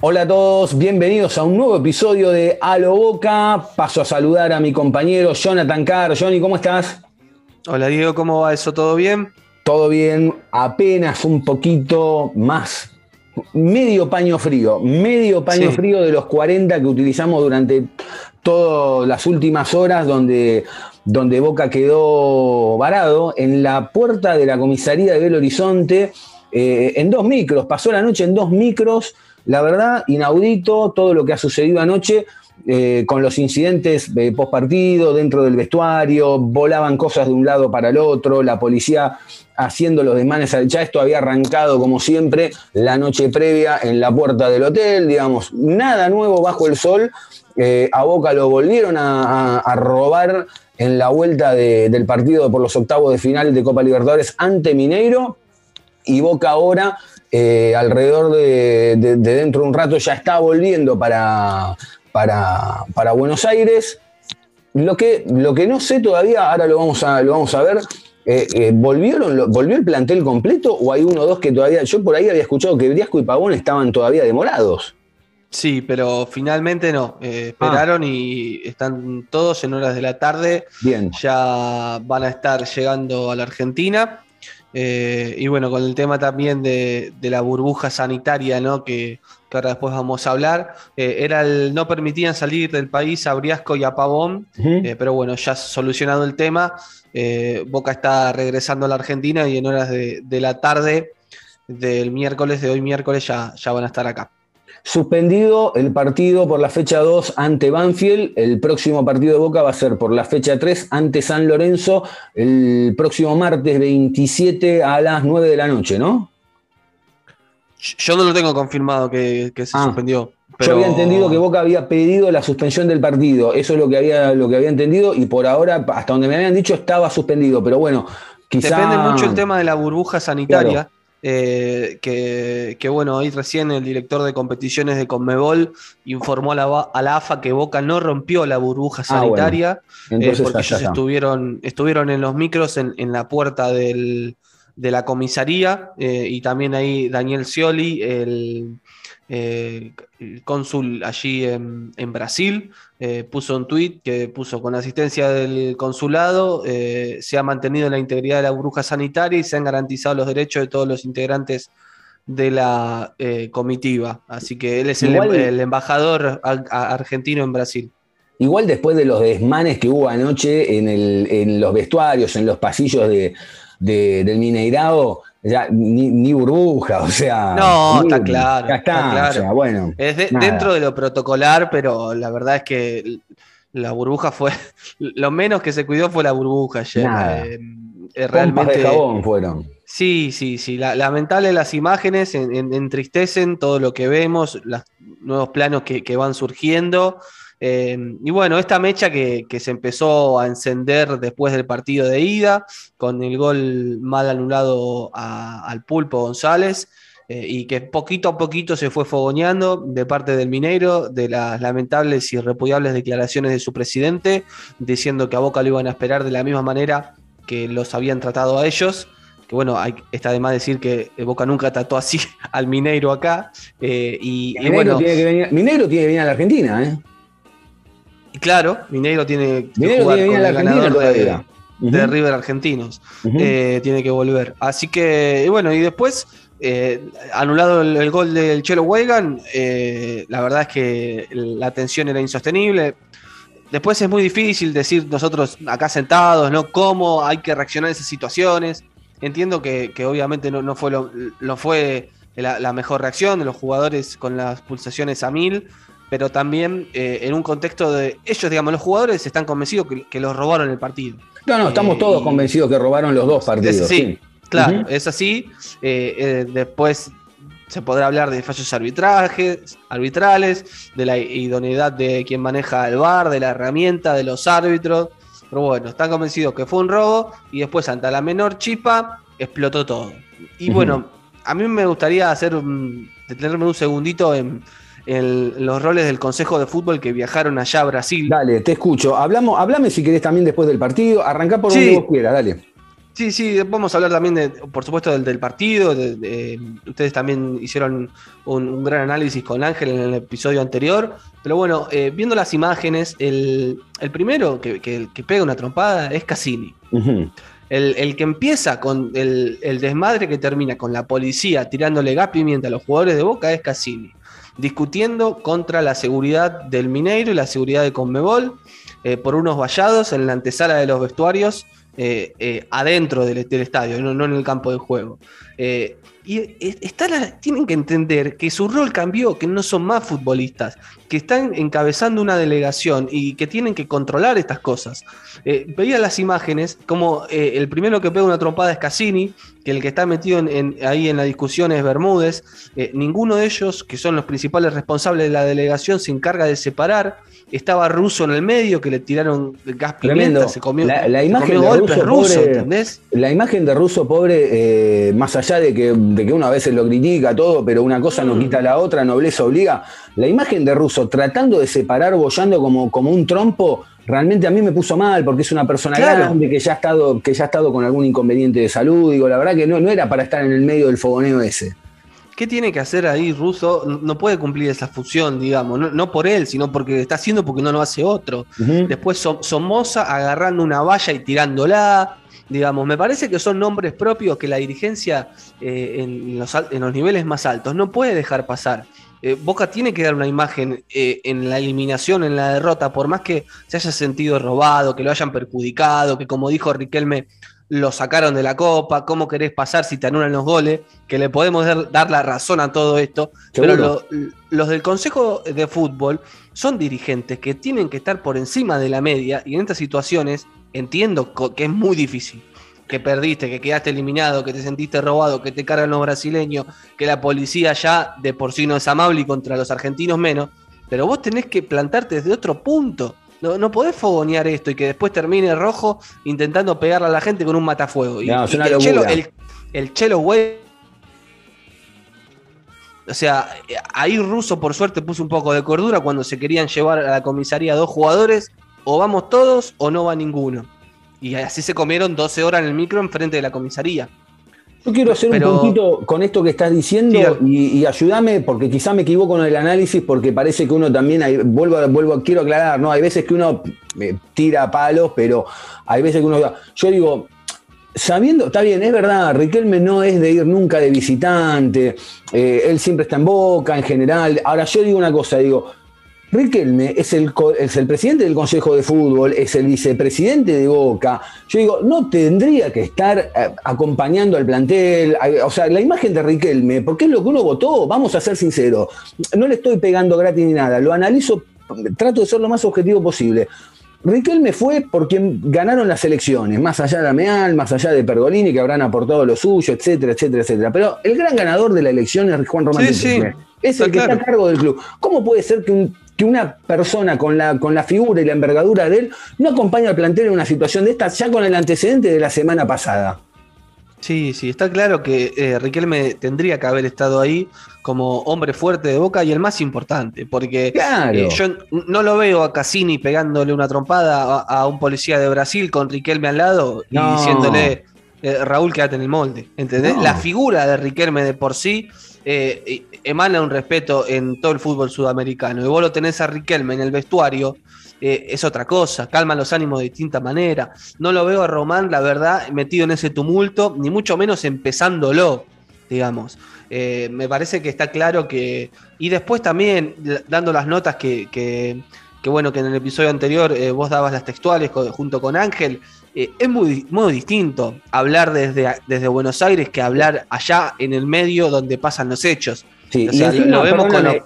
Hola a todos, bienvenidos a un nuevo episodio de A lo Boca. Paso a saludar a mi compañero Jonathan Carr. Johnny, ¿cómo estás? Hola Diego, ¿cómo va eso? ¿Todo bien? Todo bien, apenas un poquito más. Medio paño frío, medio paño Sí. frío de los 40 que utilizamos durante todas las últimas horas donde, donde Boca quedó varado en la puerta de la comisaría de Belo Horizonte eh, en dos micros. Pasó la noche en dos micros. La verdad, inaudito todo lo que ha sucedido anoche eh, con los incidentes eh, post partido, dentro del vestuario, volaban cosas de un lado para el otro, la policía haciendo los desmanes. Ya esto había arrancado, como siempre, la noche previa en la puerta del hotel, digamos, nada nuevo bajo el sol. Eh, a Boca lo volvieron a, robar en la vuelta de- del partido por los octavos de final de Copa Libertadores ante Mineiro y Boca ahora, eh, alrededor de, de- de dentro de un rato, ya está volviendo para, para, para Buenos Aires. Lo que, lo que no sé todavía, ahora lo vamos a, lo vamos a ver, eh, eh, ¿volvieron, lo- ¿volvió el plantel completo o hay uno o dos que todavía, yo por ahí había escuchado que Briasco y Pavón estaban todavía demorados? Sí, pero finalmente no. eh, esperaron y están todos en horas de la tarde. Bien. Ya van a estar llegando a la Argentina. Eh, y bueno, con el tema también de, de la burbuja sanitaria, ¿no? Que, que ahora después vamos a hablar. eh, era el, no permitían salir del país a Briasco y a Pavón. Eh, pero bueno, ya solucionado el tema, eh, Boca está regresando a la Argentina y en horas de, de la tarde del miércoles, de hoy miércoles, ya, ya van a estar acá. Suspendido el partido por la fecha 2 ante Banfield. El próximo partido de Boca va a ser por la fecha 3 ante San Lorenzo el próximo martes 27 a las 9 de la noche, ¿no? Yo no lo tengo confirmado que, que se Ah. suspendió. Yo Pero... había entendido que Boca había pedido la suspensión del partido. Eso es lo que había, lo que había entendido y por ahora, hasta donde me habían dicho, estaba suspendido. Pero bueno, quizá... Depende mucho el tema de la burbuja sanitaria. Eh, que, que, bueno, hoy recién el director de competiciones de Conmebol informó a la, ba- a la AFA que Boca no rompió la burbuja Ah, bueno. sanitaria. eh, porque ellos estuvieron, estuvieron en los micros en, en la puerta del- de la comisaría eh, y también ahí Daniel Scioli, el, eh, el cónsul allí en, en Brasil, eh, puso un tuit que puso con asistencia del consulado, eh, se ha mantenido la integridad de la burbuja sanitaria y se han garantizado los derechos de todos los integrantes de la comitiva. Así que él es el, el embajador a- a- argentino en Brasil. Igual después de los desmanes que hubo anoche en, el- en los vestuarios, en los pasillos de, de- del Mineirao, ya ni, ni burbuja, o sea. No, ni- está claro, Ya está, está claro. o sea, bueno. Es de- dentro de lo protocolar, pero la verdad es que la burbuja fue. Lo menos que se cuidó fue la burbuja ayer. Eh, eh, realmente. de jabón fueron. Sí, sí, sí. la- lamentable las imágenes, en- en- entristecen todo lo que vemos, los nuevos planos que, que van surgiendo. Eh, y bueno, esta mecha que, que se empezó a encender después del partido de ida, con el gol mal anulado a- al Pulpo González, eh, y que poquito a poquito se fue fogoneando de parte del Mineiro, de las lamentables y repudiables declaraciones de su presidente, diciendo que a Boca lo iban a esperar de la misma manera que los habían tratado a ellos que bueno, hay, está de más decir que Boca nunca trató así al Mineiro acá. eh, y, y Mineiro, bueno, tiene que venir, Mineiro tiene que venir a la Argentina, ¿eh? Y claro, Mineiro tiene que Mineiro jugar tiene con el ganador de, River Argentinos. Eh, tiene que volver. Así que, bueno, y después, eh, anulado el, el gol del Chelo Weigand, eh, la verdad es que la tensión era insostenible. Después es muy difícil decir nosotros acá sentados, ¿no? Cómo hay que reaccionar a esas situaciones. Entiendo que, que obviamente no, no fue, lo, fue la, la mejor reacción de los jugadores con las pulsaciones a mil, pero también eh, en un contexto de ellos, digamos, los jugadores están convencidos que, que los robaron el partido. No, no, estamos eh, todos y- convencidos que robaron los dos partidos. sí, sí. Claro, es así. Eh, eh, después se podrá hablar de fallos arbitrajes, arbitrales, de la idoneidad de quien maneja el VAR, de la herramienta, de los árbitros. Pero bueno, están convencidos que fue un robo y después, ante la menor chispa, explotó todo. Y bueno, a mí me gustaría hacer detenerme un segundito en, en los roles del Consejo de Fútbol que viajaron allá a Brasil. Dale, te escucho. Hablamos, hablame si querés también después del partido. Arrancá por Sí. donde vos quieras, dale. Sí, sí, vamos a hablar también, de, por supuesto, del, del partido. de- de- ustedes también hicieron un, un gran análisis con Ángel en el episodio anterior. Pero bueno, eh, viendo las imágenes, el, el primero que, que- que pega una trompada es Cassini. El, el que empieza con el, el desmadre que termina con la policía tirándole gas pimienta a los jugadores de Boca es Cassini, discutiendo contra la seguridad del Mineiro y la seguridad de Conmebol eh, por unos vallados en la antesala de los vestuarios eh, eh, adentro del, estadio, no, no en el campo de juego. Y es- está tienen que entender que su rol cambió, que no son más futbolistas, que están encabezando una delegación y que tienen que controlar estas cosas. Eh, veía las imágenes, como eh, el primero que pega una trompada es Cassini, que el que está metido en- en- ahí en la discusión es Bermúdez. Eh, ninguno de ellos, que son los principales responsables de la delegación, se encarga de separar. Estaba Russo en el medio, que le tiraron gas pimienta, se comió, La- la se imagen comió de golpes Russo, rusos, pobre- ¿entendés? La imagen de Russo pobre, eh, más allá de que, de que uno a veces lo critica todo, pero una cosa no Mm. quita la otra, nobleza obliga. La imagen de Russo tratando de separar, bollando como, como un trompo, realmente a mí me puso mal, porque es una persona Claro. grande que ya, ha estado, que ya ha estado con algún inconveniente de salud. Digo, la verdad que no, no era para estar en el medio del fogoneo ese. ¿Qué tiene que hacer ahí Russo? No- puede cumplir esa función, digamos. No, no por él, sino porque está haciendo porque no lo hace otro. Ujú. Después Som- Somoza agarrando una valla y tirándola. Digamos, me parece que son nombres propios que la dirigencia eh, en, los, en los niveles más altos no puede dejar pasar. Eh, Boca tiene que dar una imagen eh, en la eliminación, en la derrota, por más que se haya sentido robado, que lo hayan perjudicado, que como dijo Riquelme, lo sacaron de la copa, cómo querés pasar si te anulan los goles, que le podemos dar, dar la razón a todo esto, pero lo- los del Consejo de Fútbol son dirigentes que tienen que estar por encima de la media y en estas situaciones entiendo que es muy difícil. Que perdiste, que quedaste eliminado, que te sentiste robado, que te cargan los brasileños, que la policía ya de por sí no es amable y contra los argentinos menos. Pero vos tenés que plantarte desde otro punto. No, no podés fogonear esto y que después termine rojo intentando pegarle a la gente con un matafuego. Y, No, el Chelo, el, el Chelo güey. O sea, ahí Russo por suerte puso un poco de cordura cuando se querían llevar a la comisaría dos jugadores. O vamos todos o no va ninguno. Y así se comieron 12 horas en el micro enfrente de la comisaría. Yo quiero hacer Pero- un puntito con esto que estás diciendo y, y ayúdame, porque quizá me equivoco en el análisis, porque parece que uno también, hay- vuelvo, vuelvo, quiero aclarar, ¿no? Hay veces que uno eh, tira palos, pero hay veces que uno. Yo digo, sabiendo, está bien, es verdad, Riquelme no es de ir nunca de visitante, eh, él siempre está en boca en general. Ahora yo digo una cosa, digo, Riquelme es el, es el presidente del Consejo de Fútbol, es el vicepresidente de Boca. Yo digo, no tendría que estar eh, acompañando al plantel. O sea, la imagen de Riquelme, porque es lo que uno votó, vamos a ser sinceros. No le estoy pegando gratis ni nada, lo analizo, trato de ser lo más objetivo posible. Riquelme fue por quien ganaron las elecciones, más allá de Ameal, más allá de Pergolini, que habrán aportado lo suyo, etcétera, etcétera, etcétera. Pero el gran ganador de la elección es Juan Román Sí, sí, Riquelme. Es el que claro. está a cargo del club. ¿Cómo puede ser que, un- que una persona con la, con la figura y la envergadura de él no acompañe al plantel en una situación de esta, ya con el antecedente de la semana pasada? Sí, sí, está claro que eh, Riquelme tendría que haber estado ahí como hombre fuerte de boca y el más importante, porque Claro. eh, yo n- no lo veo a Cassini pegándole una trompada a, a un policía de Brasil con Riquelme al lado y diciéndole, eh, Raúl, quédate en el molde. ¿Entendés? No. La figura de Riquelme de por sí eh, emana un respeto en todo el fútbol sudamericano. Y vos lo tenés a Riquelme en el vestuario, eh, es otra cosa, calma los ánimos de distinta manera. No lo veo a Román, la verdad, metido en ese tumulto, ni mucho menos empezándolo, digamos. Eh, me parece que está claro que. Y después también, dando las notas que, bueno, que en el episodio anterior vos dabas las textuales junto con Ángel. Eh, es muy, muy distinto hablar desde, desde Buenos Aires que hablar allá en el medio donde pasan los hechos. Sí, O sea, lo- lo vemos con perdóname,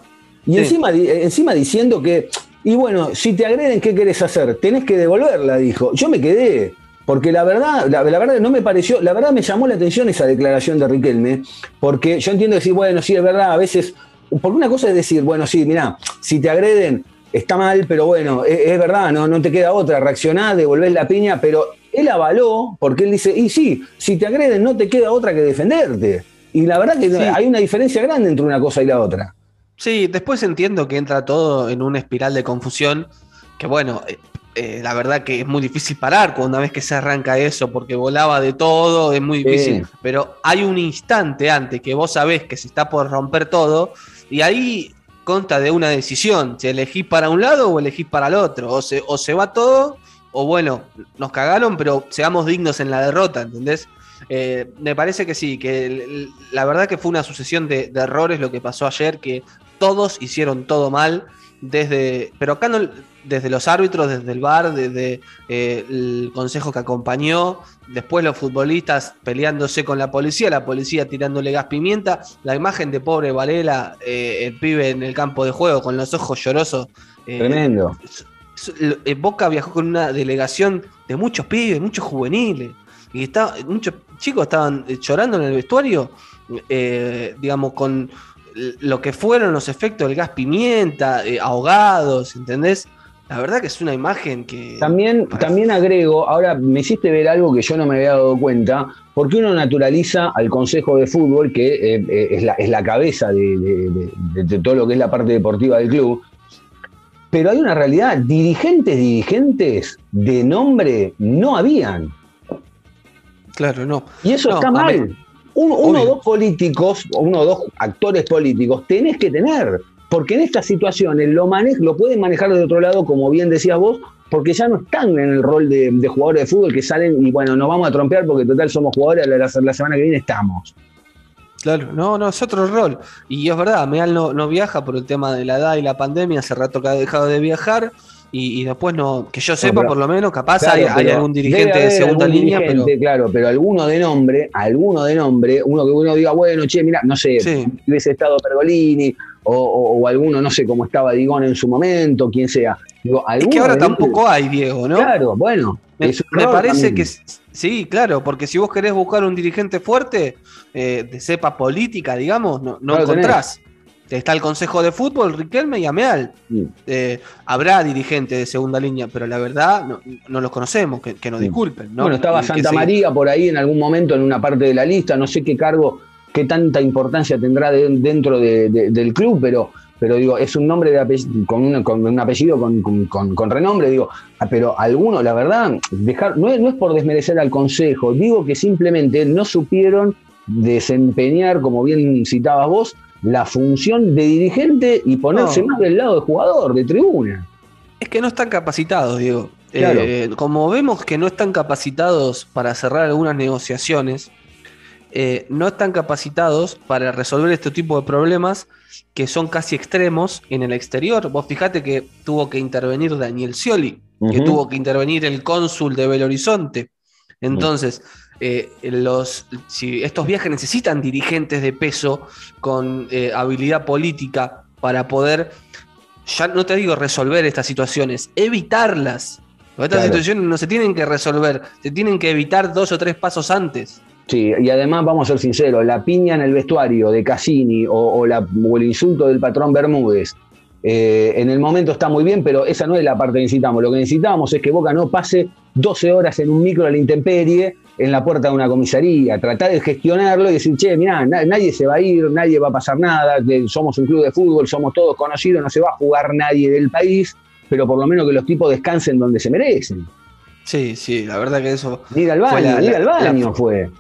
y Sí. encima, encima diciendo que, y bueno, si te agreden, ¿qué querés hacer? Tenés que devolverla, dijo. Yo me quedé. porque la verdad, la, la verdad no me pareció, la verdad me llamó la atención esa declaración de Riquelme, porque yo entiendo decir, bueno, sí, es verdad, a veces, porque una cosa es decir, bueno, sí, mira, si te agreden, está mal, pero bueno, es, es verdad, no, no te queda otra, reaccionar, devolver la piña, pero él avaló, porque él dice, y sí, si te agreden, no te queda otra que defenderte. Y la verdad que Sí. hay una diferencia grande entre una cosa y la otra. Sí, después entiendo que entra todo en una espiral de confusión, que bueno, eh, eh, la verdad que es muy difícil parar cuando una vez que se arranca eso, porque volaba de todo, es muy difícil, pero hay un instante antes que vos sabés que se está por romper todo, y ahí consta de una decisión, si elegís para un lado o elegís para el otro, o se, o se va todo, o bueno, nos cagaron, pero seamos dignos en la derrota, ¿entendés? Eh, me parece que sí, que el- la verdad que fue una sucesión de, de errores lo que pasó ayer, que todos hicieron todo mal, desde, pero acá no, desde los árbitros, desde el VAR, desde eh, el consejo que acompañó, después los futbolistas peleándose con la policía, la policía tirándole gas pimienta, la imagen de pobre Varela, eh, el pibe en el campo de juego con los ojos llorosos. eh, Tremendo. Eh, Boca viajó con una delegación de muchos pibes, muchos juveniles. Y está, muchos chicos estaban eh, llorando en el vestuario, eh, digamos, con lo que fueron los efectos del gas pimienta, eh, ahogados, ¿entendés? La verdad que es una imagen que... También, Parece- también agrego, ahora me hiciste ver algo que yo no me había dado cuenta, porque uno naturaliza al Consejo de Fútbol, que eh, eh, es, la, es la cabeza de, de- de- de todo lo que es la parte deportiva del club, pero hay una realidad, dirigentes, dirigentes de nombre no habían. Claro, no. Y eso No, está mal. uno, o dos políticos, uno o dos actores políticos, tenés que tener. Porque en estas situaciones lo, lo pueden manejar de otro lado, como bien decías vos, porque ya no están en el rol de, de jugadores de fútbol que salen y bueno, nos vamos a trompear porque total somos jugadores, la, la- la semana que viene estamos. Claro, no, no, es otro rol. Y es verdad, Meal no, no viaja por el tema de la edad y la pandemia, hace rato que ha dejado de viajar. Y, y después no, que yo sepa pero- por lo menos, capaz Claro, hay, algún dirigente de segunda línea, pero Claro, pero alguno de nombre, alguno de nombre, uno que uno diga, bueno, che, mira, no sé, Sí. hubiese estado Pergolini, o, o- o alguno, no sé cómo estaba Digón en su momento, quien sea. Digo, es que ahora tampoco hay, Diego, ¿no? Claro, bueno. Me, parece también. que sí, claro, porque si vos querés buscar un dirigente fuerte, eh, de cepa política, digamos, no, no tenés. encontrás. Está el Consejo de Fútbol, Riquelme y Ameal. Mm. Eh, habrá dirigentes de segunda línea, pero la verdad no, no los conocemos, que, que nos Sí. disculpen. ¿no? Bueno, estaba Santa María por ahí en algún momento en una parte de la lista, no sé qué cargo, qué tanta importancia tendrá de- dentro de- de- del club, pero, pero digo, es un nombre de apellido, con, un apellido con, con- con- con renombre, digo, ah, pero algunos, la verdad, dejar, no, es, no es por desmerecer al consejo, digo que simplemente no supieron desempeñar, como bien citabas vos, la función de dirigente y ponerse No. más del lado del jugador, de tribuna. Es que no están capacitados, Diego. Claro. Eh, como vemos que no están capacitados para cerrar algunas negociaciones, eh, no están capacitados para resolver este tipo de problemas que son casi extremos en el exterior. Vos fijate que tuvo que intervenir Daniel Scioli, que tuvo que intervenir el cónsul de Belo Horizonte. Entonces, eh, los, si estos viajes necesitan dirigentes de peso con eh, habilidad política para poder, ya no te digo resolver estas situaciones, evitarlas. Estas Claro. situaciones no se tienen que resolver, se tienen que evitar dos o tres pasos antes. Sí, y además vamos a ser sinceros, la piña en el vestuario de Cassini o, la- o el insulto del patrón Bermúdez, eh, en el momento está muy bien, pero esa no es la parte que necesitamos. Lo que necesitamos es que Boca no pase 12 horas en un micro a la intemperie en la puerta de una comisaría, tratar de gestionarlo y decir, che, mirá, na- nadie se va a ir, nadie va a pasar nada, somos un club de fútbol, somos todos conocidos, no se va a jugar nadie del país, pero por lo menos que los tipos descansen donde se merecen. Sí, sí, la verdad que eso Ir al Fue baño, la- ir al baño la- fue.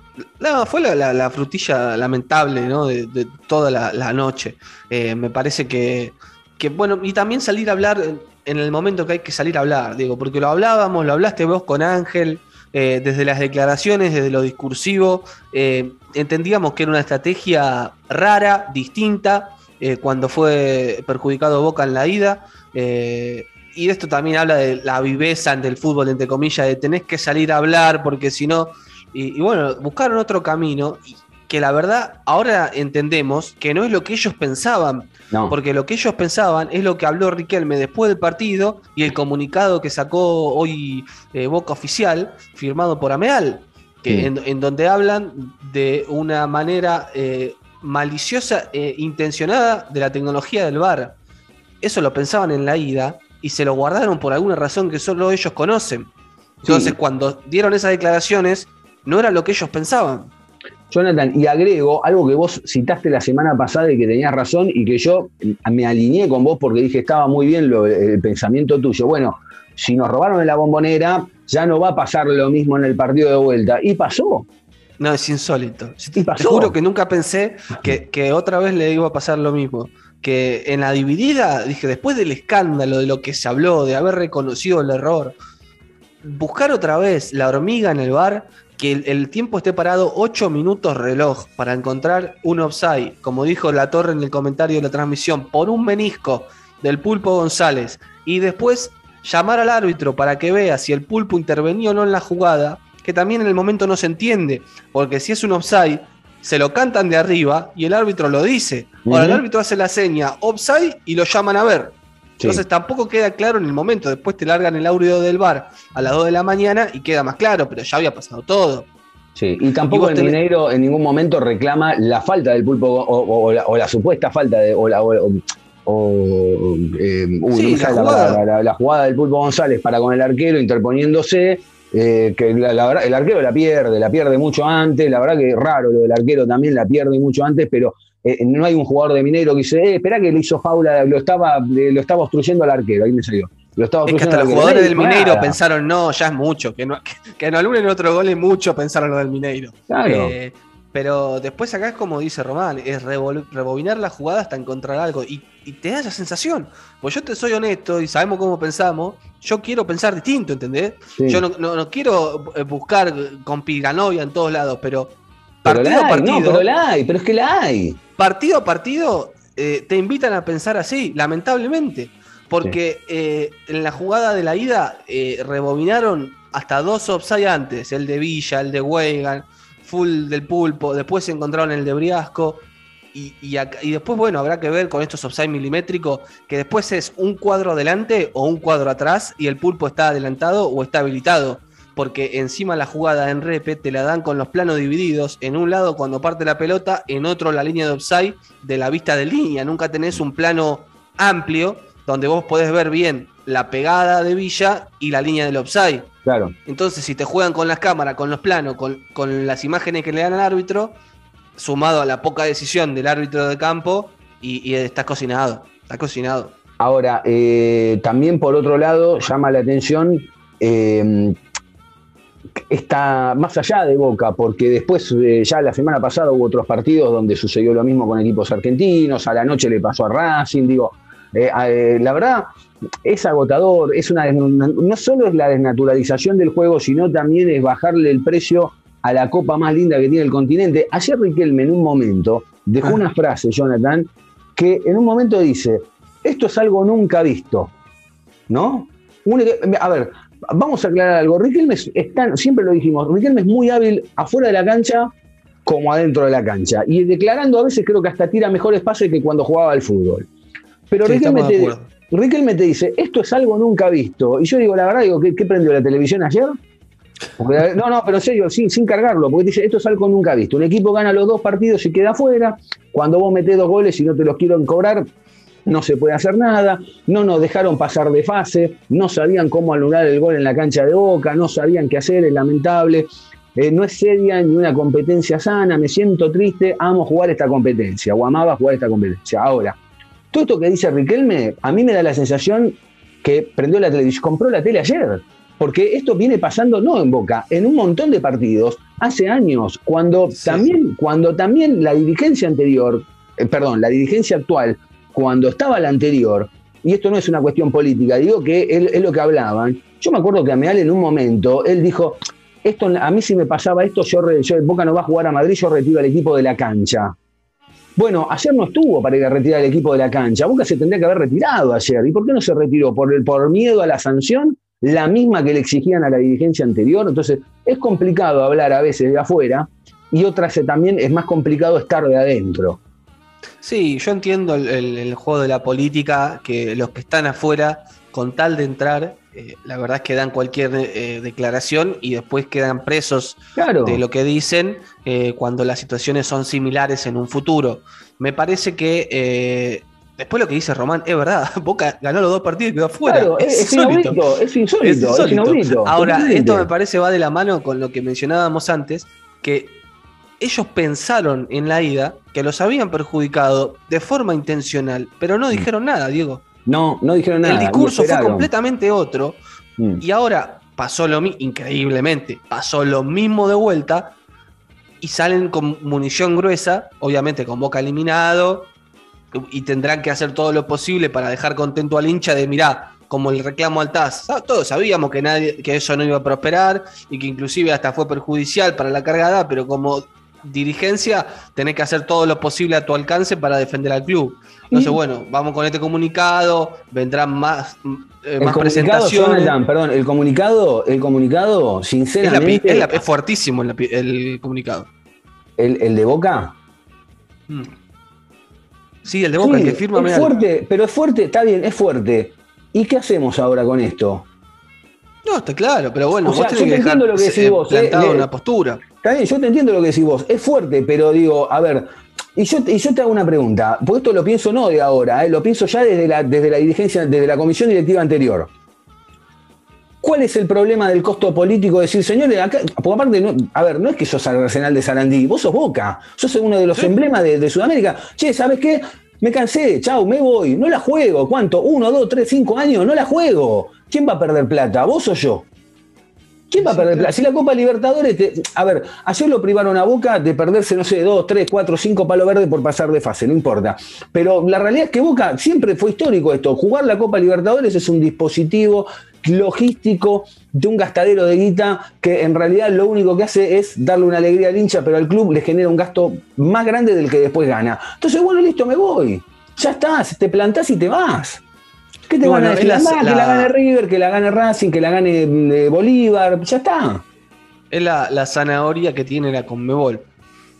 No, fue la, la- la frutilla lamentable ¿no? de, de toda la, noche. Eh, me parece que, que, bueno, y también salir a hablar en, en el momento que hay que salir a hablar, digo, porque lo hablábamos, lo hablaste vos con Ángel, eh, desde las declaraciones, desde lo discursivo, eh, entendíamos que era una estrategia rara, distinta, eh, cuando fue perjudicado Boca en la ida. eh, y esto también habla de la viveza del fútbol, entre comillas, de tenés que salir a hablar porque si no y, y bueno, buscaron otro camino y que la verdad ahora entendemos que no es lo que ellos pensaban. No. Porque lo que ellos pensaban es lo que habló Riquelme después del partido y el comunicado que sacó hoy eh, Boca Oficial, firmado por Ameal, que Sí. en, en donde hablan de una manera eh, maliciosa e intencionada de la tecnología del VAR. Eso lo pensaban en la ida y se lo guardaron por alguna razón que solo ellos conocen. Entonces, Sí. cuando dieron esas declaraciones, no era lo que ellos pensaban. Jonathan, y agrego algo que vos citaste la semana pasada y que tenías razón y que yo me alineé con vos porque dije estaba muy bien lo- el pensamiento tuyo. Bueno, si nos robaron en la bombonera, ya no va a pasar lo mismo en el partido de vuelta. Y pasó. No, es insólito. Y Te pasó. juro que nunca pensé que, que otra vez le iba a pasar lo mismo. Que en la dividida, dije, después del escándalo, de lo que se habló, de haber reconocido el error, buscar otra vez la hormiga en el bar, que el, tiempo esté parado 8 minutos reloj para encontrar un offside, como dijo la torre en el comentario de la transmisión, por un menisco del pulpo González, y después llamar al árbitro para que vea si el pulpo intervenía o no en la jugada, que también en el momento no se entiende, porque si es un offside, se lo cantan de arriba y el árbitro lo dice. Ahora el árbitro hace la seña offside y lo llaman a ver. Sí. Entonces tampoco queda claro en el momento. Después te largan el audio del bar a las 2 de la mañana y queda más claro, pero ya había pasado todo. Sí, y tampoco el tenés- Mineiro en ningún momento reclama la falta del pulpo o, o- o la, o la supuesta falta de. O la, o- eh, uy, Sí, no me la sale jugada. palabra, la- la jugada del pulpo González para con el arquero interponiéndose. Eh, que la, la verdad, el arquero la pierde, la pierde mucho antes. La verdad que es raro lo del arquero también, la pierde mucho antes, pero eh, no hay un jugador de Mineiro que dice, eh, espera que le hizo faula, lo estaba, le- lo estaba obstruyendo al arquero. Ahí me salió. Lo estaba Es que hasta los jugadores del Mineiro nada. pensaron, no, ya es mucho, que no, que, que no otro gol es mucho, pensaron lo del Mineiro. Claro. Eh, pero después acá es como dice Román, es revol- rebobinar la jugada hasta encontrar algo. Y, y te da esa sensación. Pues yo te soy honesto y sabemos cómo pensamos. Yo quiero pensar distinto, ¿entendés? Sí. Yo no, no- no quiero eh, buscar con Piganovia en todos lados, pero Pero partido a partido, no, pero la hay, pero es que la hay. partido a partido, eh, te invitan a pensar así, lamentablemente. Porque eh, en la jugada de la ida eh, rebobinaron hasta dos offside antes, el de Villa, el de Weigan, full del pulpo, después se encontraron el de Briasco. Y, y y después, bueno, habrá que ver con estos offside milimétricos que después es un cuadro adelante o un cuadro atrás y el pulpo está adelantado o está habilitado. Porque encima la jugada en repe te la dan con los planos divididos. En un lado cuando parte la pelota, en otro la línea de offside de la vista de línea. Nunca tenés un plano amplio donde vos podés ver bien la pegada de Villa y la línea del offside. Claro. Entonces, si te juegan con las cámaras, con los planos, con, con las imágenes que le dan al árbitro, sumado a la poca decisión del árbitro de campo, y, y estás cocinado. Está cocinado. Ahora, eh, también por otro lado, llama la atención, eh, está más allá de Boca, porque después, eh, ya la semana pasada hubo otros partidos donde sucedió lo mismo con equipos argentinos, a la noche le pasó a Racing, digo, eh, eh, la verdad es agotador, es una, no solo es la desnaturalización del juego, sino también es bajarle el precio a la copa más linda que tiene el continente. Ayer Riquelme en un momento dejó Ah. una frase, Jonathan, que en un momento dice, esto es algo nunca visto, ¿no? Un- a ver, vamos a aclarar algo. Riquelme es, es tan- siempre lo dijimos, Riquelme es muy hábil afuera de la cancha como adentro de la cancha. Y declarando a veces creo que hasta tira mejores pases que cuando jugaba al fútbol. Pero Sí, Riquelme, te. Riquelme te dice, esto es algo nunca visto. Y yo digo, la verdad, digo, ¿qué, qué prendió la televisión ayer? Porque la- no, no, pero en serio, sin, sin cargarlo, porque dice, esto es algo nunca visto. Un equipo gana los dos partidos y queda afuera. Cuando vos metés dos goles y no te los quieren cobrar, no se puede hacer nada, no nos dejaron pasar de fase, no sabían cómo anular el gol en la cancha de Boca, no sabían qué hacer, es lamentable. Eh, no es seria ni una competencia sana, me siento triste, amo jugar esta competencia, o amaba jugar esta competencia. Ahora, todo esto que dice Riquelme, a mí me da la sensación que prendió la televisión, compró la tele ayer. Porque esto viene pasando no en Boca, en un montón de partidos, hace años, cuando, Sí, también, cuando también la dirigencia anterior, eh, perdón, la dirigencia actual, cuando estaba la anterior, y esto no es una cuestión política, digo que es lo que hablaban. Yo me acuerdo que Ameal en un momento, él dijo, esto, a mí si me pasaba esto, yo, yo- Boca no va a jugar a Madrid, yo retiro al equipo de la cancha. Bueno, ayer no estuvo para ir a retirar el equipo de la cancha. Boca se tendría que haber retirado ayer. ¿Y por qué no se retiró? ¿Por, el, por miedo a la sanción? La misma que le exigían a la dirigencia anterior. Entonces, es complicado hablar a veces de afuera, y otras eh, también es más complicado estar de adentro. Sí, yo entiendo el, juego de la política, que los que están afuera, con tal de entrar, eh, la verdad es que dan cualquier eh, declaración y después quedan presos Claro. de lo que dicen eh, cuando las situaciones son similares en un futuro. Me parece que eh, después lo que dice Román es verdad. Boca ganó los dos partidos y quedó afuera. Claro, es, es insólito. inaudito, es insólito, Es es insólito. inaudito. Ahora, esto me parece va de la mano con lo que mencionábamos antes, que ellos pensaron en la ida que los habían perjudicado de forma intencional, pero no dijeron nada, Diego. No, no dijeron nada. El discurso fue completamente otro Mm. y ahora pasó lo mismo, increíblemente, pasó lo mismo de vuelta y salen con munición gruesa, obviamente con Boca eliminado, y tendrán que hacer todo lo posible para dejar contento al hincha de, mirá, como el reclamo al TAS, todos sabíamos que, nadie, que eso no iba a prosperar y que inclusive hasta fue perjudicial para la cargada, pero como dirigencia tenés que hacer todo lo posible a tu alcance para defender al club. Entonces, Y- bueno, vamos con este comunicado, vendrán más, eh, más presentaciones. Jonathan, perdón, el comunicado, el comunicado, Es, la pi- sinceramente, es la- es fuertísimo el, el comunicado. el, el de Boca, Mm. Sí, el de Boca, Sí, el que firma es mirá. fuerte, pero es fuerte, está bien, es fuerte. ¿Y qué hacemos ahora con esto? No, está claro, pero bueno, O sea, vos tenés yo que te dejar entiendo lo que decís eh, vos, eh, plantado una postura. Está bien, yo te entiendo lo que decís vos, es fuerte, pero digo, a ver, y yo, y yo te hago una pregunta, porque esto lo pienso no de ahora, eh, lo pienso ya desde la, desde la dirigencia, desde la comisión directiva anterior. ¿Cuál es el problema del costo político? de Decir, señores, acá, porque aparte, no- a ver, no es que sos Arsenal de Sarandí, vos sos Boca, sos uno de los Sí. emblemas de, de Sudamérica. Che, ¿sabes qué? Me cansé, chau, me voy, no la juego. ¿Cuánto? ¿Uno, dos, tres, cinco años? No la juego. ¿Quién va a perder plata? ¿Vos o yo? ¿Quién va a perder plata? Si la Copa Libertadores, te- a ver, ayer lo privaron a Boca de perderse, no sé, dos, tres, cuatro, cinco palos verdes por pasar de fase, no importa. Pero la realidad es que Boca siempre fue histórico esto. Jugar la Copa Libertadores es un dispositivo logístico de un gastadero de guita que en realidad lo único que hace es darle una alegría al hincha, pero al club le genera un gasto más grande del que después gana. Entonces, bueno, listo, me voy. Ya estás, te plantás y te vas. ¿Qué te van a decir? que la gane River, que la gane Racing, que la gane eh, Bolívar, ya está. Es la, la zanahoria que tiene la Conmebol.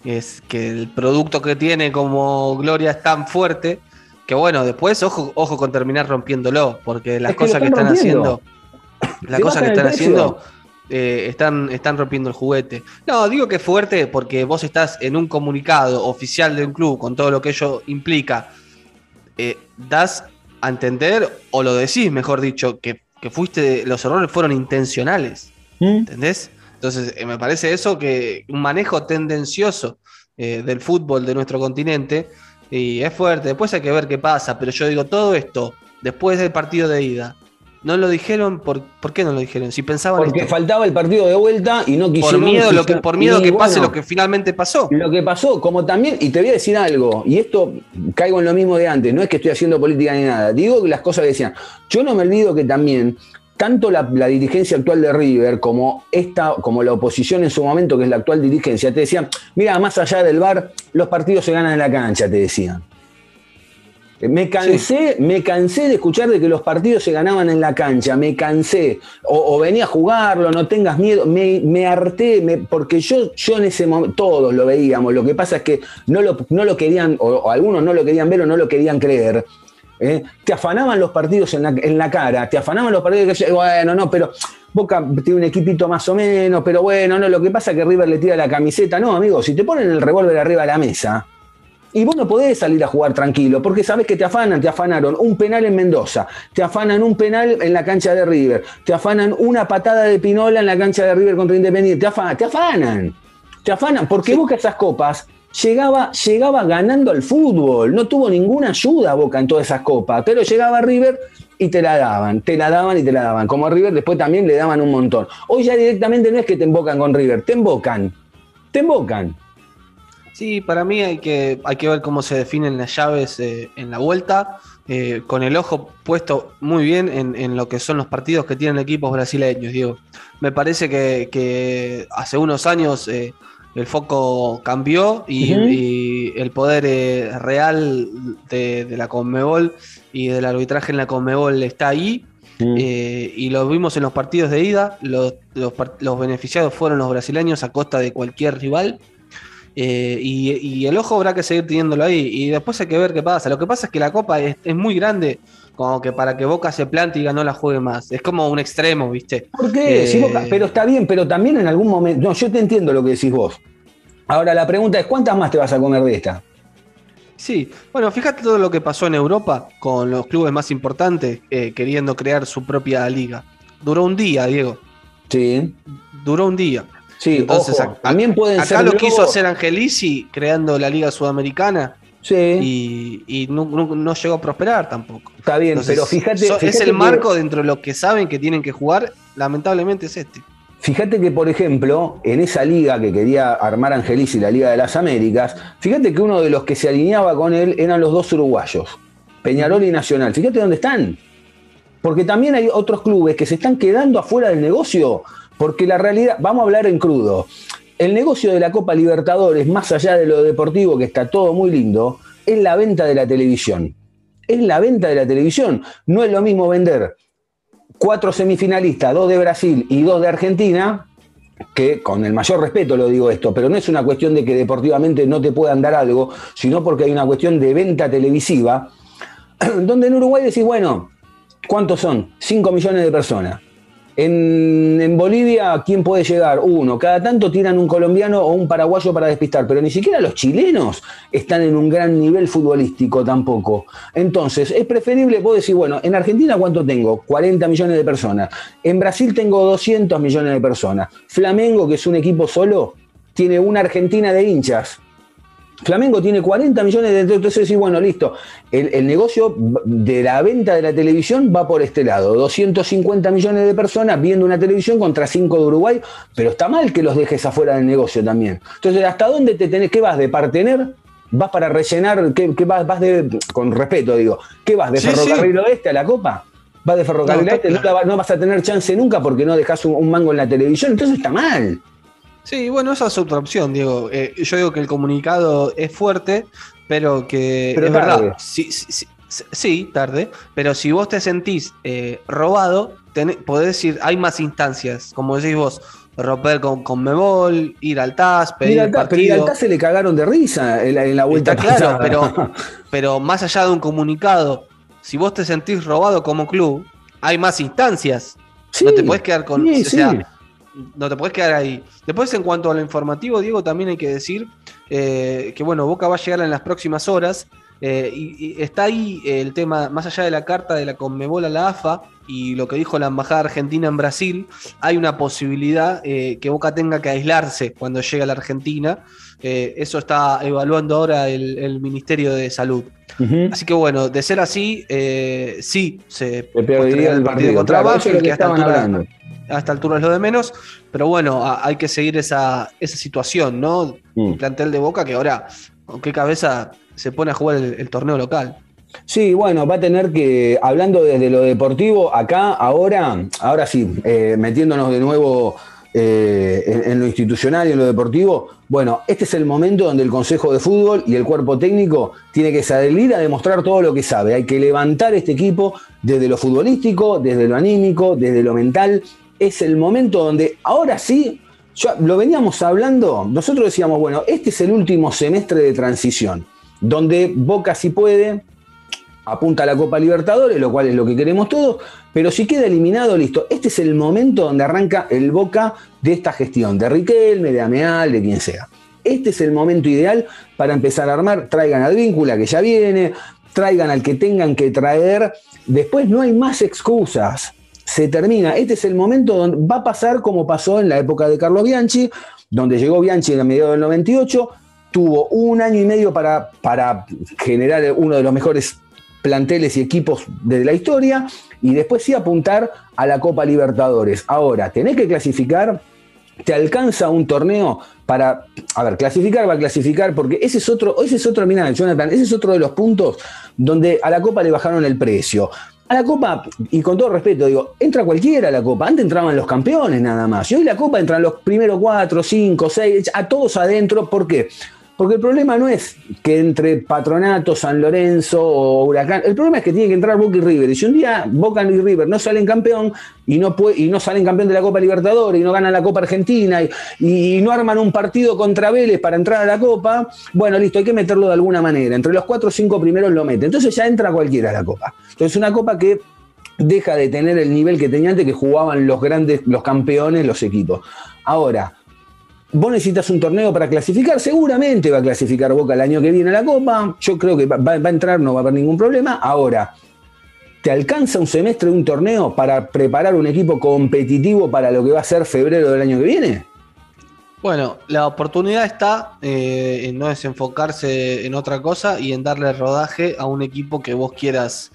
Es que el producto que tiene como Gloria es tan fuerte que bueno, después ojo, ojo con terminar rompiéndolo, porque las Es que lo cosas que están rompiendo. haciendo, las cosas que están haciendo eh, están, están rompiendo el juguete. No, digo que es fuerte porque vos estás en un comunicado oficial de un club con todo lo que ello implica. eh, das a entender, o lo decís, mejor dicho, que, que fuiste, los errores fueron intencionales. ¿Mm? ¿Entendés? Entonces, eh, me parece eso que un manejo tendencioso eh, del fútbol de nuestro continente y es fuerte. Después hay que ver qué pasa, pero yo digo, todo esto, después del partido de ida, no lo dijeron, ¿por, ¿por qué no lo dijeron? Si pensaban Porque esto, faltaba el partido de vuelta y no por quisieron. miedo, lo que, por miedo Y que pase lo que finalmente pasó. Lo que pasó, como también, y te voy a decir algo, y esto caigo en lo mismo de antes, no es que estoy haciendo política ni nada, digo las cosas que decían. Yo no me olvido que también, tanto la, la dirigencia actual de River como esta, como la oposición en su momento, que es la actual dirigencia, te decían, mira, más allá del bar, los partidos se ganan en la cancha, te decían. Me cansé, me cansé de escuchar de que los partidos se ganaban en la cancha, me cansé. O, o venía a jugarlo, no tengas miedo. Me, me harté, me- porque yo, yo en ese momento, todos lo veíamos. Lo que pasa es que no lo, no lo querían, o, o algunos no lo querían ver o no lo querían creer. ¿eh? Te afanaban los partidos en la, en la cara, te afanaban los partidos que bueno, no, pero Boca tiene un equipito más o menos, pero bueno, no, lo que pasa es que River le tira la camiseta. No, amigo, si te ponen el revólver arriba de la mesa, y vos no podés salir a jugar tranquilo, porque sabés que te afanan, te afanaron un penal en Mendoza, te afanan un penal en la cancha de River, te afanan una patada de Pinola en la cancha de River contra Independiente, te afanan, te afanan, te afanan, porque Boca esas copas llegaba, llegaba ganando al fútbol, no tuvo ninguna ayuda Boca en todas esas copas, pero llegaba River y te la daban, te la daban y te la daban, como a River después también le daban un montón. Hoy ya directamente no es que te embocan con River, te embocan, te embocan. Sí, para mí hay que, hay que ver cómo se definen las llaves eh, en la vuelta, eh, con el ojo puesto muy bien en, en lo que son los partidos que tienen equipos brasileños, Diego. Me parece que, que hace unos años eh, el foco cambió y, el poder eh, real de, de la Conmebol y del arbitraje en la Conmebol está ahí. Y lo vimos en los partidos de ida, los, los par- los beneficiados fueron los brasileños a costa de cualquier rival. Eh, y, y el ojo habrá que seguir teniéndolo ahí. Y después hay que ver qué pasa. Lo que pasa es que la Copa es, es muy grande como que para que Boca se plante y no la juegue más. Es como un extremo, ¿viste? ¿Por qué? Eh, Si Boca- pero está bien, pero también en algún momento. No, yo te entiendo lo que decís vos. Ahora la pregunta es: ¿cuántas más te vas a comer de esta? Sí, bueno, fíjate todo lo que pasó en Europa con los clubes más importantes eh, queriendo crear su propia liga. Duró un día, Diego. Sí. Duró un día. Sí, Entonces, ojo, también pueden acá ser lo globos- quiso hacer Angelici creando la Liga Sudamericana Sí, y, y no, no- no llegó a prosperar tampoco. está bien, Entonces, pero fíjate. so- es el que- marco dentro de lo que saben que tienen que jugar, lamentablemente es este. Fíjate que, por ejemplo, en esa liga que quería armar Angelici, la Liga de las Américas, fíjate que uno de los que se alineaba con él eran los dos uruguayos, Peñarol y Nacional. Fíjate dónde están. Porque también hay otros clubes que se están quedando afuera del negocio, porque la realidad, vamos a hablar en crudo, el negocio de la Copa Libertadores, más allá de lo deportivo, que está todo muy lindo, es la venta de la televisión. Es la venta de la televisión. No es lo mismo vender cuatro semifinalistas, dos de Brasil y dos de Argentina, que con el mayor respeto lo digo esto, pero no es una cuestión de que deportivamente no te puedan dar algo, sino porque hay una cuestión de venta televisiva, donde en Uruguay decís, bueno, ¿cuántos son? 5 millones de personas. En, Bolivia, ¿quién puede llegar? Uno. Cada tanto tiran un colombiano o un paraguayo para despistar, pero ni siquiera los chilenos están en un gran nivel futbolístico tampoco. Entonces, es preferible, vos decir, bueno, en Argentina, ¿cuánto tengo? 40 millones de personas. En Brasil tengo 200 millones de personas. Flamengo, que es un equipo solo, tiene una Argentina de hinchas. Flamengo tiene 40 millones de entonces decís, bueno, listo. El, el negocio de la venta de la televisión va por este lado. 250 millones de personas viendo una televisión contra 5 de Uruguay, pero está mal que los dejes afuera del negocio también. Entonces, ¿hasta dónde te tenés? ¿Qué vas? ¿De partener? ¿Vas para rellenar? ¿Qué, qué vas, vas de, con respeto digo, ¿qué vas? ¿De Sí, ferrocarril oeste a la copa? ¿Vas de ferrocarril No, oeste? No, la va- no vas a tener chance nunca porque no dejas un, un mango en la televisión. Entonces está mal. Sí, bueno, esa es otra opción, Diego. Eh, yo digo que el comunicado es fuerte, pero que Pero es tarde. verdad. Sí, sí, sí, sí, tarde. Pero si vos te sentís eh, robado, tenés- podés decir, hay más instancias, como decís vos, romper con, con Mebol, ir al TAS, pedir acá, pero y al. TAS se le cagaron de risa en la, en la vuelta Está claro, pero, pero más allá de un comunicado, si vos te sentís robado como club, hay más instancias. Sí, no te podés quedar con. sí, o sea, sí. No te podés quedar ahí. Después, en cuanto a lo informativo, Diego, también hay que decir eh, que, bueno, Boca va a llegar en las próximas horas. eh, y, y está ahí el tema, más allá de la carta de la Conmebol a la AFA y lo que dijo la Embajada Argentina en Brasil, hay una posibilidad eh, que Boca tenga que aislarse cuando llegue a la Argentina. Eh, eso está evaluando ahora el, el Ministerio de Salud. Así que bueno, de ser así, eh, sí, se perdería el partido. contra lo que que estaban altura- hablando. A esta altura es lo de menos, pero bueno, a- hay que seguir esa, esa situación, ¿no? Mm. Un plantel de Boca que ahora, con qué cabeza se pone a jugar el, el torneo local. Sí, bueno, va a tener que, hablando desde lo deportivo, acá, ahora, ahora sí, eh, metiéndonos de nuevo eh, en, en lo institucional y en lo deportivo, bueno, este es el momento donde el Consejo de Fútbol y el cuerpo técnico tiene que salir a demostrar todo lo que sabe. Hay que levantar este equipo desde lo futbolístico, desde lo anímico, desde lo mental. Es el momento donde, ahora sí, lo veníamos hablando, nosotros decíamos, bueno, este es el último semestre de transición, donde Boca sí puede, apunta a la Copa Libertadores, lo cual es lo que queremos todos, pero si queda eliminado, listo. Este es el momento donde arranca el Boca de esta gestión, de Riquelme, de Ameal, de quien sea. Este es el momento ideal para empezar a armar, traigan al víncula que ya viene, traigan al que tengan que traer, después no hay más excusas. Se termina, este es el momento donde va a pasar como pasó en la época de Carlos Bianchi, donde llegó Bianchi a mediados del 98, tuvo un año y medio para, para generar uno de los mejores planteles y equipos de la historia y después sí apuntar a la Copa Libertadores. Ahora, tenés que clasificar, te alcanza un torneo para, a ver, clasificar va a clasificar porque ese es otro, ese es otro, mira, Jonathan, ese es otro de los puntos donde a la Copa le bajaron el precio. A la Copa, y con todo respeto, digo, entra cualquiera a la Copa. Antes entraban los campeones nada más. Y hoy la Copa entran los primeros cuatro, cinco, seis, a todos adentro. ¿Por qué? Porque el problema no es que entre Patronato, San Lorenzo o Huracán, el problema es que tiene que entrar Boca y River. Y si un día Boca y River no salen campeón y no, y no salen campeón de la Copa Libertadores y no ganan la Copa Argentina y, y no arman un partido contra Vélez para entrar a la Copa, bueno, listo, hay que meterlo de alguna manera. Entre los cuatro o cinco primeros lo meten. Entonces ya entra cualquiera a la Copa. Entonces una Copa que deja de tener el nivel que tenía antes que jugaban los grandes, los campeones, los equipos. Ahora, vos necesitas un torneo para clasificar, seguramente va a clasificar Boca el año que viene a la Copa, yo creo que va, a entrar, no va a haber ningún problema. Ahora, ¿te alcanza un semestre de un torneo para preparar un equipo competitivo para lo que va a ser febrero del año que viene? Bueno, la oportunidad está eh, en no desenfocarse en otra cosa y en darle rodaje a un equipo que vos quieras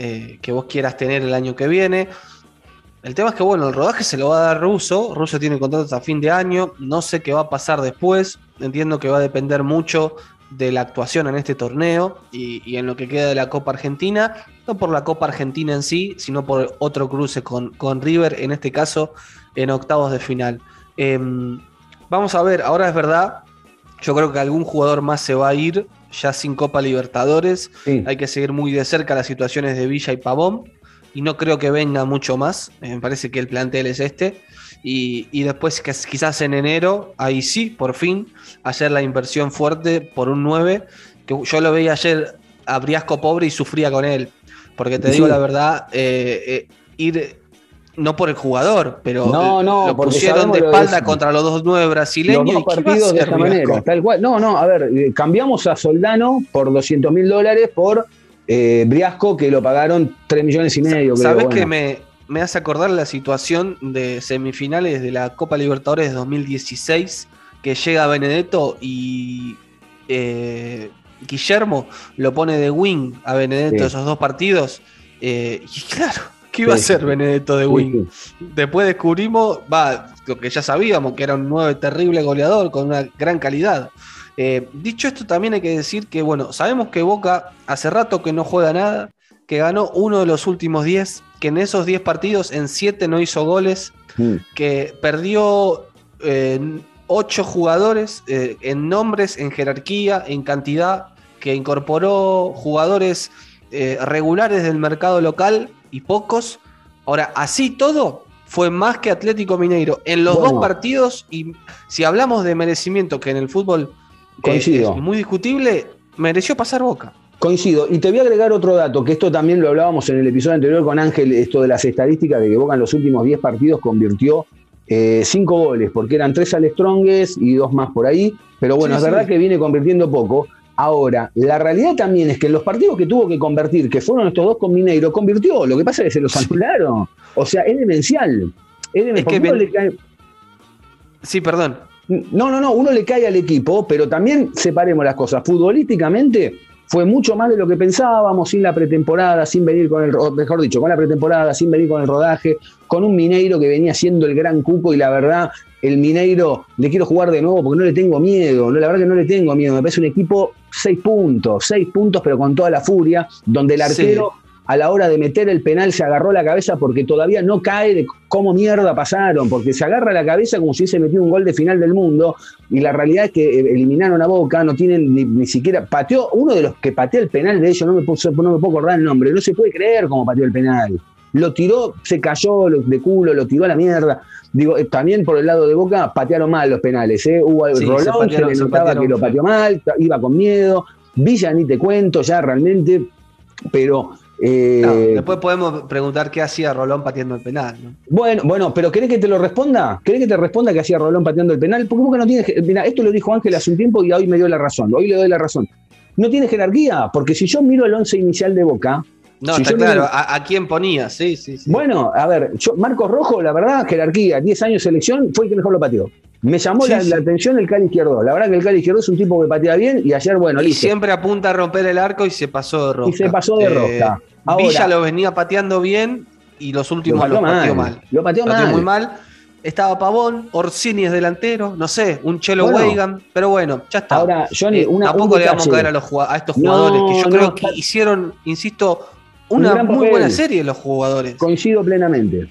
eh, que vos quieras tener el año que viene. El tema es que, bueno, el rodaje se lo va a dar Russo. Russo tiene contrato hasta fin de año. No sé qué va a pasar después. Entiendo que va a depender mucho de la actuación en este torneo y, y en lo que queda de la Copa Argentina. No por la Copa Argentina en sí, sino por otro cruce con, con River, en este caso en octavos de final. Em, vamos a ver, ahora es verdad. Yo creo que algún jugador más se va a ir ya sin Copa Libertadores. Sí. Hay que seguir muy de cerca las situaciones de Villa y Pavón. Y no creo que venga mucho más. Eh, Me parece que el plantel es este. Y, y después, que quizás en enero, ahí sí, por fin, hacer la inversión fuerte por un 9. Que yo lo veía ayer a Briasco pobre y sufría con él. Porque te Sí. digo la verdad, eh, eh, ir. No por el jugador, pero No, no, lo pusieron de espalda contra los dos nueve brasileños. los dos ¿y qué va a partidos de esta manera, tal cual. No, no, a ver, eh, cambiamos a Soldano por 200 mil dólares por eh, Briasco, que lo pagaron 3 millones y medio. ¿Sabes bueno. que me, me hace acordar la situación de semifinales de la Copa Libertadores de 2016? Que llega Benedetto y eh, Guillermo lo pone de wing a Benedetto Sí. esos dos partidos. eh, y claro, ¿qué iba a hacer Benedetto de wing? sí. Después descubrimos, va, lo que ya sabíamos, que era un nueve terrible goleador con una gran calidad. Eh, dicho esto, también hay que decir que, bueno, sabemos que Boca hace rato que no juega nada, que ganó uno de los últimos 10, que en esos 10 partidos, en 7 no hizo goles, Mm. que perdió 8 jugadores eh, en nombres, en jerarquía, en cantidad, que incorporó jugadores eh, regulares del mercado local y pocos. Ahora, así todo, fue más que Atlético Mineiro en los Bueno. dos partidos. Y si hablamos de merecimiento, que en el fútbol eh, Coincido. es muy discutible, mereció pasar boca. Coincido. Y te voy a agregar otro dato, que esto también lo hablábamos en el episodio anterior con Ángel, esto de las estadísticas de que Boca en los últimos 10 partidos convirtió 5 goles, porque eran 3 al y 2 más por ahí. Pero bueno, Sí, es verdad que viene convirtiendo poco. Ahora, la realidad también es que en los partidos que tuvo que convertir, que fueron estos dos con Mineiro, convirtió. Lo que pasa es que se los anularon. O sea, es demencial. Es demencial. Es que Porque uno ven- le cae- Sí, perdón. No, no, no, uno le cae al equipo, pero también separemos las cosas. Futbolísticamente fue mucho más de lo que pensábamos, sin la pretemporada, sin venir con el, mejor dicho, con la pretemporada, sin venir con el rodaje, con un Mineiro que venía siendo el gran cuco y la verdad, el Mineiro le quiero jugar de nuevo porque no le tengo miedo, no, la verdad que no le tengo miedo, me parece un equipo seis puntos, seis puntos pero con toda la furia, donde el Sí. A la hora de meter el penal se agarró la cabeza porque todavía no cae de cómo mierda pasaron, porque se agarra la cabeza como si hubiese metido un gol de final del mundo, y la realidad es que eh, eliminaron a Boca, no tienen ni, ni siquiera, pateó, uno de los que pateó el penal de ellos, no me, puedo, no me puedo acordar el nombre, no se puede creer cómo pateó el penal. Lo tiró, se cayó de culo, lo tiró a la mierda. Digo, eh, también por el lado de Boca patearon mal los penales. ¿eh? Hubo Sí, Rolón, se, patearon- le notaba que lo pateó mal, iba con miedo. Villa ni te cuento ya realmente, pero eh, No, después podemos preguntar qué hacía Rolón pateando el penal. ¿no? bueno, bueno, pero ¿querés que te lo responda? ¿Querés que te responda que hacía Rolón pateando el penal? Porque no tiene. Mira, esto lo dijo Ángel hace un tiempo y hoy me dio la razón. Hoy le doy la razón. No tiene jerarquía, porque si yo miro el once inicial de Boca. No, si está claro. ¿A, a quién ponía? Sí, sí, sí. Bueno, a ver, yo, Marcos Rojo, la verdad, jerarquía, 10 años selección, fue el que mejor lo pateó. Me llamó Sí, la, sí. la atención el Cali Izquierdo. La verdad que el Cali Izquierdo es un tipo que patea bien y ayer, bueno, y listo. siempre apunta a romper el arco y se pasó de rosca. Y se pasó de Eh, rosca. Ahora- Villa lo venía pateando bien y los últimos Lo lo pateó pateó mal. mal. Lo pateó Pateó mal. muy mal. Estaba Pavón, Orsini es delantero, no sé, un Chelo Bueno. Weigan, pero bueno, ya está. Ahora, Johnny, Eh, una, tampoco un le vamos a caer a, los, a estos No, jugadores que yo no, creo que hicieron, insisto, una gran muy papel. buena serie los jugadores. Coincido plenamente.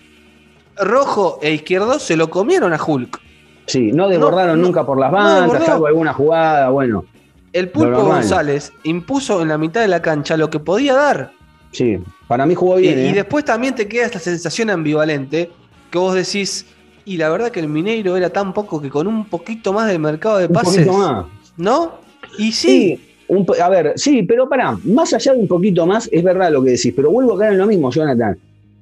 Rojo e Izquierdo se lo comieron a Hulk. Sí, no desbordaron no, nunca por las no bandas, desbordó. salvo alguna jugada, bueno. El Pulpo. González impuso en la mitad de la cancha lo que podía dar. Sí, para mí jugó bien. y ¿eh? después también te queda esta sensación ambivalente que vos decís, y la verdad que el Mineiro era tan poco que con un poquito más del mercado de Un pases, poquito más. ¿no? Y sí, un a ver, sí, pero pará, más allá de un poquito más, es verdad lo que decís, pero vuelvo a caer en lo mismo, Jonathan.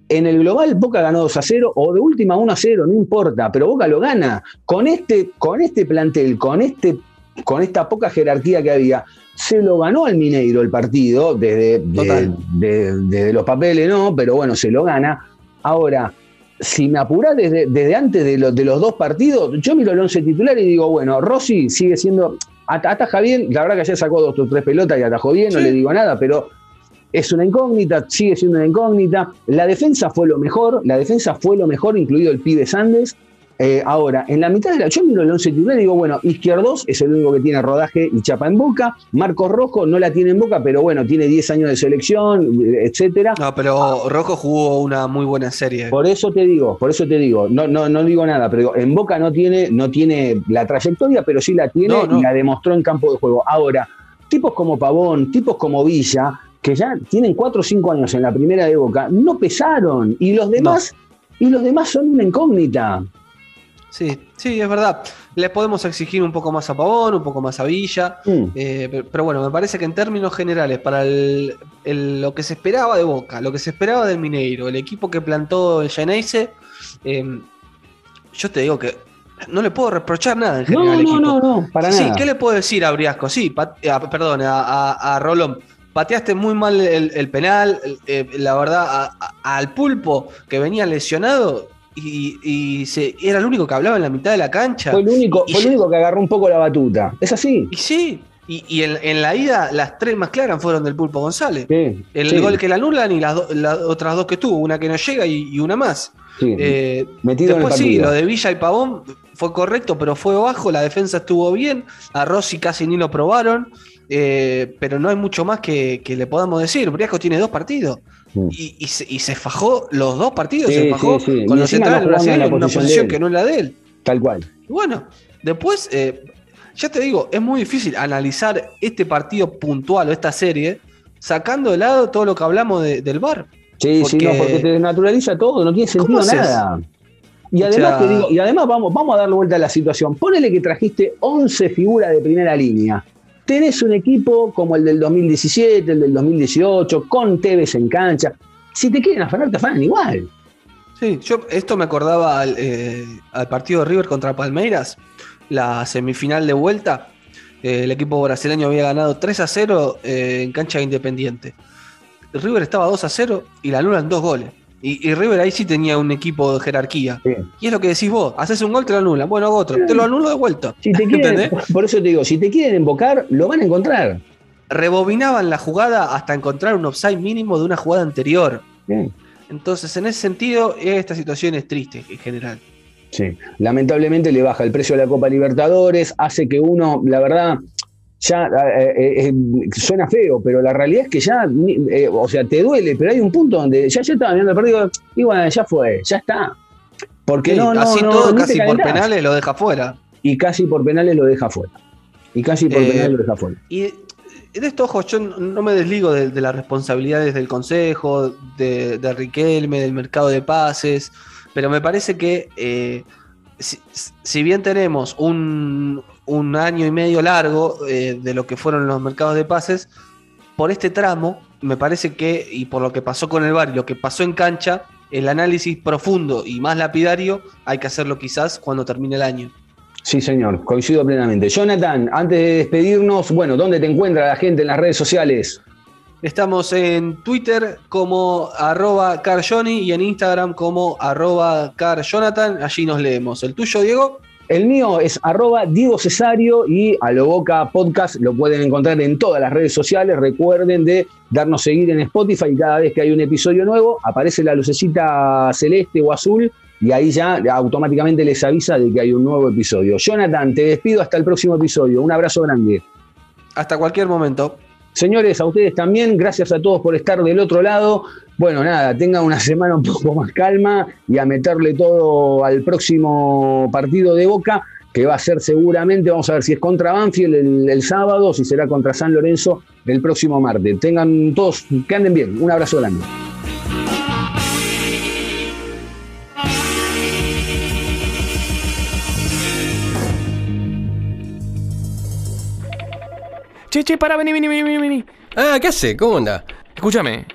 En el global, Boca ganó 2 a 0, o de última 1 a 0, no importa, pero Boca lo gana. Con este, con este plantel, con, este, con esta poca jerarquía que había, se lo ganó al Mineiro el partido, desde, de- los papeles no, pero bueno, se lo gana. Ahora, si me apurás desde, desde antes de, los- de los dos partidos, yo miro el 11 titular y digo, bueno, Rossi sigue siendo, ataja bien, la verdad que ayer sacó dos o tres pelotas y atajó bien, no le digo nada, pero es una incógnita, sigue siendo una incógnita. La defensa fue lo mejor, la defensa fue lo mejor, incluido el pibe Sandes. Eh, ahora, en la mitad de la. Yo miro el 11 titular y digo, bueno, Izquierdos es el único que tiene rodaje y chapa en boca. Marcos Rojo no la tiene en boca, pero bueno, tiene 10 años de selección, etcétera. no, pero Rojo jugó una muy buena serie. Por eso te digo, por eso te digo, no, no, no digo nada, pero digo, en Boca no tiene, no tiene la trayectoria, pero sí la tiene No, no. y la demostró en campo de juego. Ahora, tipos como Pavón, tipos como Villa, que ya tienen 4 o 5 años en la primera de Boca, no pesaron. Y los demás, y los demás son una incógnita. Sí, sí, es verdad. Le podemos exigir un poco más a Pavón, un poco más a Villa. Mm, eh, pero, pero bueno, me parece que en términos generales, para el- el- lo que se esperaba de Boca, lo que se esperaba del Mineiro, el equipo que plantó el Geneise, eh, yo te digo que no le puedo reprochar nada en general No, no, equipo. no, no, para sí, nada. ¿qué le puedo decir a Briasco? Sí, a- perdón, a, a- a Rolón. Pateaste muy mal el, el penal, eh, la verdad, al pulpo que venía lesionado y, y se, era el único que hablaba en la mitad de la cancha. Fue el único, fue el único que agarró un poco la batuta. ¿Es así? Y sí, y, y en, en la ida las tres más claras fueron del pulpo González. Sí, El sí, gol que la anulan y las, do- las otras dos que tuvo, una que no llega y, y una más. sí. Eh, Metido en el después sí, partido. lo de Villa y Pavón fue correcto, pero fue bajo, la defensa estuvo bien, a Rossi casi ni lo probaron, eh, pero no hay mucho más que, que le podamos decir. Briasco tiene dos partidos. Mm. Y, y se, y se fajó los dos partidos, Sí, se fajó sí, sí. con Y los centrales brasileños en una posición que no es la de él. Tal cual. Y bueno, después, eh, ya te digo, es muy difícil analizar este partido puntual o esta serie sacando de lado todo lo que hablamos de- del bar. Sí, sí, Porque- no, porque te desnaturaliza todo, no tiene ¿Cómo sentido nada. Y además te digo, y además vamos, vamos a darle vuelta a la situación. Ponele que trajiste 11 figuras de primera línea. Tenés un equipo como el del 2017, el del 2018, con Tevez en cancha. Si te quieren afanar, te afanan igual. Sí, yo esto me acordaba al, eh, partido de River contra Palmeiras, la semifinal de vuelta. Eh, el equipo brasileño había ganado 3 a 0 eh, en cancha de Independiente. River estaba 2 a 0 y la anulan dos goles. Y, y River ahí sí tenía un equipo de jerarquía. Sí. Y es lo que decís vos, haces un gol, te lo anulan. Bueno, hago otro, te lo anulo de vuelta. Si te quieren, por eso te digo, si te quieren invocar, lo van a encontrar. Rebobinaban la jugada hasta encontrar un offside mínimo de una jugada anterior. Entonces, en ese sentido, esta situación es triste en general. Sí, lamentablemente le baja el precio de la Copa Libertadores, hace que uno, la verdad, ya eh, eh, eh, suena feo, pero la realidad es que ya, eh, o sea, te duele, pero hay un punto donde ya yo estaba viendo el partido y bueno, ya fue, ya está. Porque Sí, no, no, así no, todo, casi por penales, lo deja fuera. Y casi por penales lo deja fuera. Y casi por penales lo deja fuera. Y de esto, ojo, yo no me desligo de, de las responsabilidades del Consejo, de, de Riquelme, del mercado de pases, pero me parece que si, si bien tenemos un, un año y medio largo eh, de lo que fueron los mercados de pases, por este tramo, me parece que, y por lo que pasó con el VAR y lo que pasó en cancha, el análisis profundo y más lapidario hay que hacerlo quizás cuando termine el año. Sí, señor, coincido plenamente. Jonathan, antes de despedirnos, bueno, ¿dónde te encuentra la gente en las redes sociales? Estamos en Twitter como arroba carjohnny y en Instagram como arroba carjonathan. Allí nos leemos. ¿El tuyo, Diego? El mío es arroba Diego Cesario y a lo Boca Podcast lo pueden encontrar en todas las redes sociales. Recuerden de darnos seguir en Spotify y cada vez que hay un episodio nuevo aparece la lucecita celeste o azul y ahí ya automáticamente les avisa de que hay un nuevo episodio. Jonathan, te despido hasta el próximo episodio. Un abrazo grande. Hasta cualquier momento. Señores, a ustedes también, gracias a todos por estar del otro lado. Bueno, nada, tengan una semana un poco más calma y a meterle todo al próximo partido de Boca, que va a ser seguramente, vamos a ver si es contra Banfield el, el sábado, si será contra San Lorenzo el próximo martes. Tengan todos, que anden bien. Un abrazo grande. Che, che, para, vení, vení, vení, vení. Ah, ¿qué hace? ¿Cómo anda? Escúchame.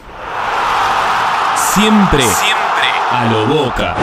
Siempre, siempre a lo boca.